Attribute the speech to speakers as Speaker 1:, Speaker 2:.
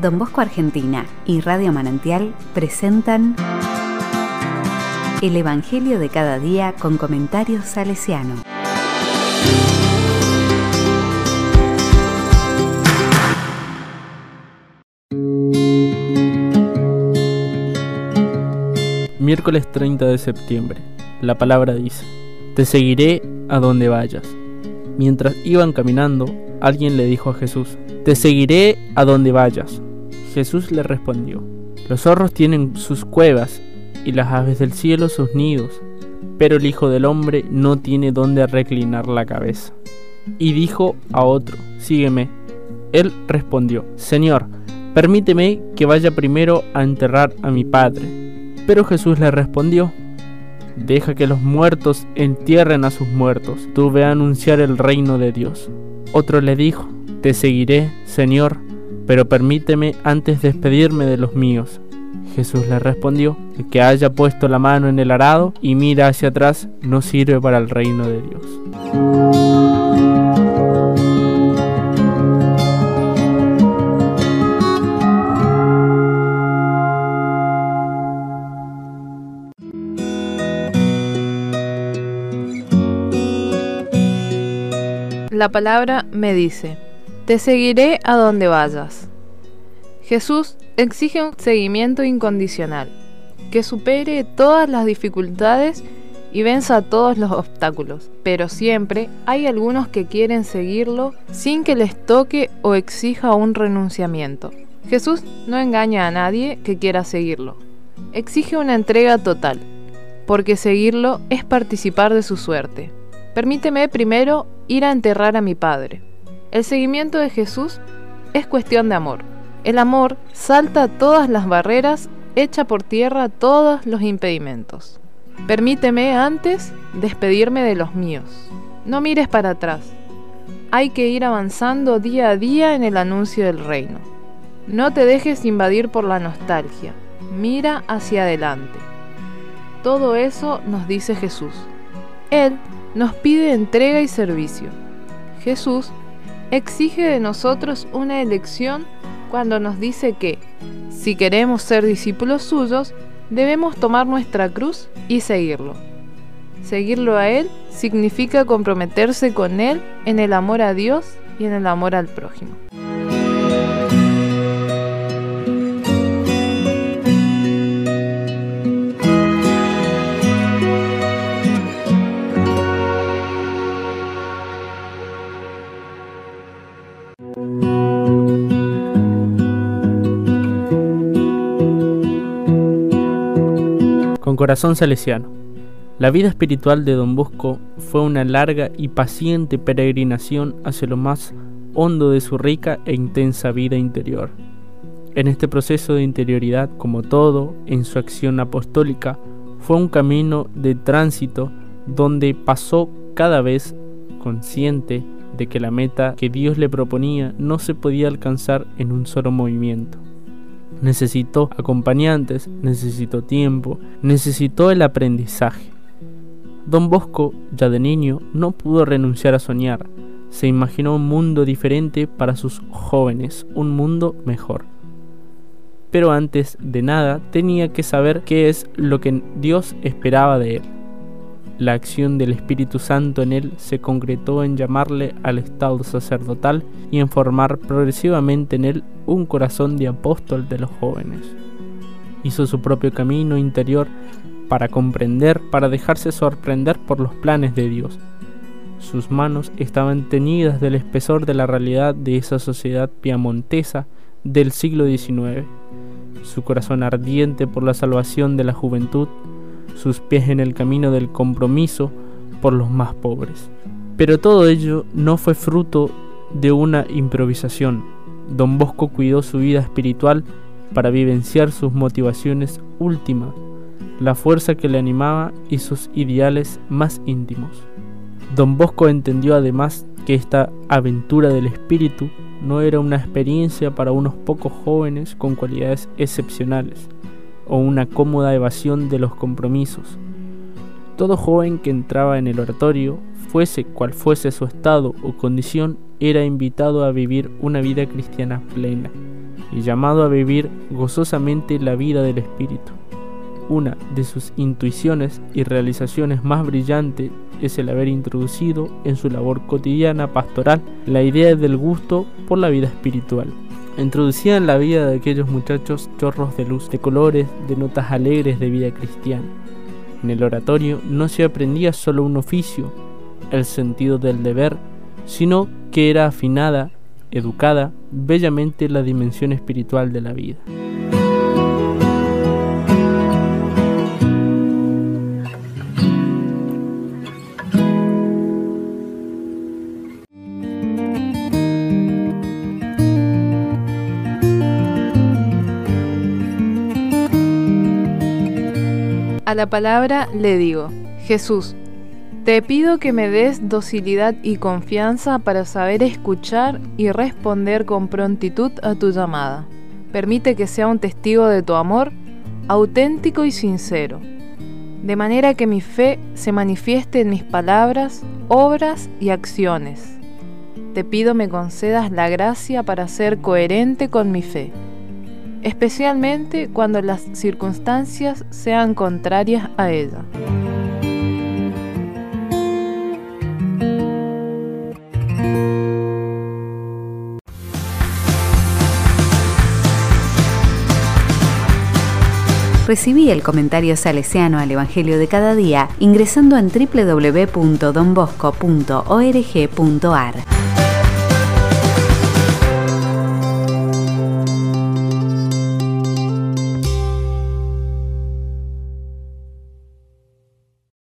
Speaker 1: Don Bosco Argentina y Radio Manantial presentan El Evangelio de cada día con comentarios salesiano.
Speaker 2: Miércoles 30 de septiembre. La palabra dice, Te seguiré a donde vayas. Mientras iban caminando, alguien le dijo a Jesús, Te seguiré a donde vayas. Jesús le respondió, Los zorros tienen sus cuevas y las aves del cielo sus nidos, pero el Hijo del Hombre no tiene donde reclinar la cabeza. Y dijo a otro, Sígueme. Él respondió, Señor, permíteme que vaya primero a enterrar a mi padre. Pero Jesús le respondió, Deja que los muertos entierren a sus muertos, tú ve a anunciar el reino de Dios. Otro le dijo, Te seguiré, Señor, pero permíteme antes despedirme de los míos. Jesús le respondió, el que haya puesto la mano en el arado y mira hacia atrás no sirve para el reino de Dios.
Speaker 3: La palabra me dice, te seguiré a donde vayas. Jesús exige un seguimiento incondicional, que supere todas las dificultades y venza todos los obstáculos, pero siempre hay algunos que quieren seguirlo sin que les toque o exija un renunciamiento. Jesús no engaña a nadie que quiera seguirlo, exige una entrega total, porque seguirlo es participar de su suerte. Permíteme primero ir a enterrar a mi padre. El seguimiento de Jesús es cuestión de amor. El amor salta todas las barreras, echa por tierra todos los impedimentos. Permíteme antes despedirme de los míos. No mires para atrás. Hay que ir avanzando día a día en el anuncio del reino. No te dejes invadir por la nostalgia. Mira hacia adelante. Todo eso nos dice Jesús. Él nos pide entrega y servicio. Jesús exige de nosotros una elección cuando nos dice que, si queremos ser discípulos suyos, debemos tomar nuestra cruz y seguirlo. Seguirlo a Él significa comprometerse con Él en el amor a Dios y en el amor al prójimo.
Speaker 2: Corazón salesiano. La vida espiritual de Don Bosco fue una larga y paciente peregrinación hacia lo más hondo de su rica e intensa vida interior. En este proceso de interioridad, como todo, en su acción apostólica, fue un camino de tránsito donde pasó cada vez consciente de que la meta que Dios le proponía no se podía alcanzar en un solo movimiento. Necesitó acompañantes, necesitó tiempo, necesitó el aprendizaje. Don Bosco, ya de niño, no pudo renunciar a soñar. Se imaginó un mundo diferente para sus jóvenes, un mundo mejor. Pero antes de nada tenía que saber qué es lo que Dios esperaba de él. La acción del Espíritu Santo en él se concretó en llamarle al estado sacerdotal y en formar progresivamente en él un corazón de apóstol de los jóvenes. Hizo su propio camino interior para comprender, para dejarse sorprender por los planes de Dios. Sus manos estaban teñidas del espesor de la realidad de esa sociedad piamontesa del siglo XIX. Su corazón ardiente por la salvación de la juventud sus pies en el camino del compromiso por los más pobres. Pero todo ello no fue fruto de una improvisación. Don Bosco cuidó su vida espiritual para vivenciar sus motivaciones últimas, la fuerza que le animaba y sus ideales más íntimos. Don Bosco entendió además que esta aventura del espíritu no era una experiencia para unos pocos jóvenes con cualidades excepcionales, o una cómoda evasión de los compromisos. Todo joven que entraba en el oratorio, fuese cual fuese su estado o condición, era invitado a vivir una vida cristiana plena. y llamado a vivir gozosamente la vida del Espíritu. Una de sus intuiciones y realizaciones más brillantes es el haber introducido en su labor cotidiana pastoral la idea del gusto por la vida espiritual. Introducía en la vida de aquellos muchachos chorros de luz, de colores, de notas alegres de vida cristiana. En el oratorio no se aprendía solo un oficio, el sentido del deber, sino que era afinada, educada, bellamente la dimensión espiritual de la vida.
Speaker 3: A la palabra le digo, Jesús, te pido que me des docilidad y confianza para saber escuchar y responder con prontitud a tu llamada. Permite que sea un testigo de tu amor, auténtico y sincero, de manera que mi fe se manifieste en mis palabras, obras y acciones. Te pido me concedas la gracia para ser coherente con mi fe especialmente cuando las circunstancias sean contrarias a ella.
Speaker 1: Recibí el comentario salesiano al Evangelio de cada día ingresando en www.donbosco.org.ar.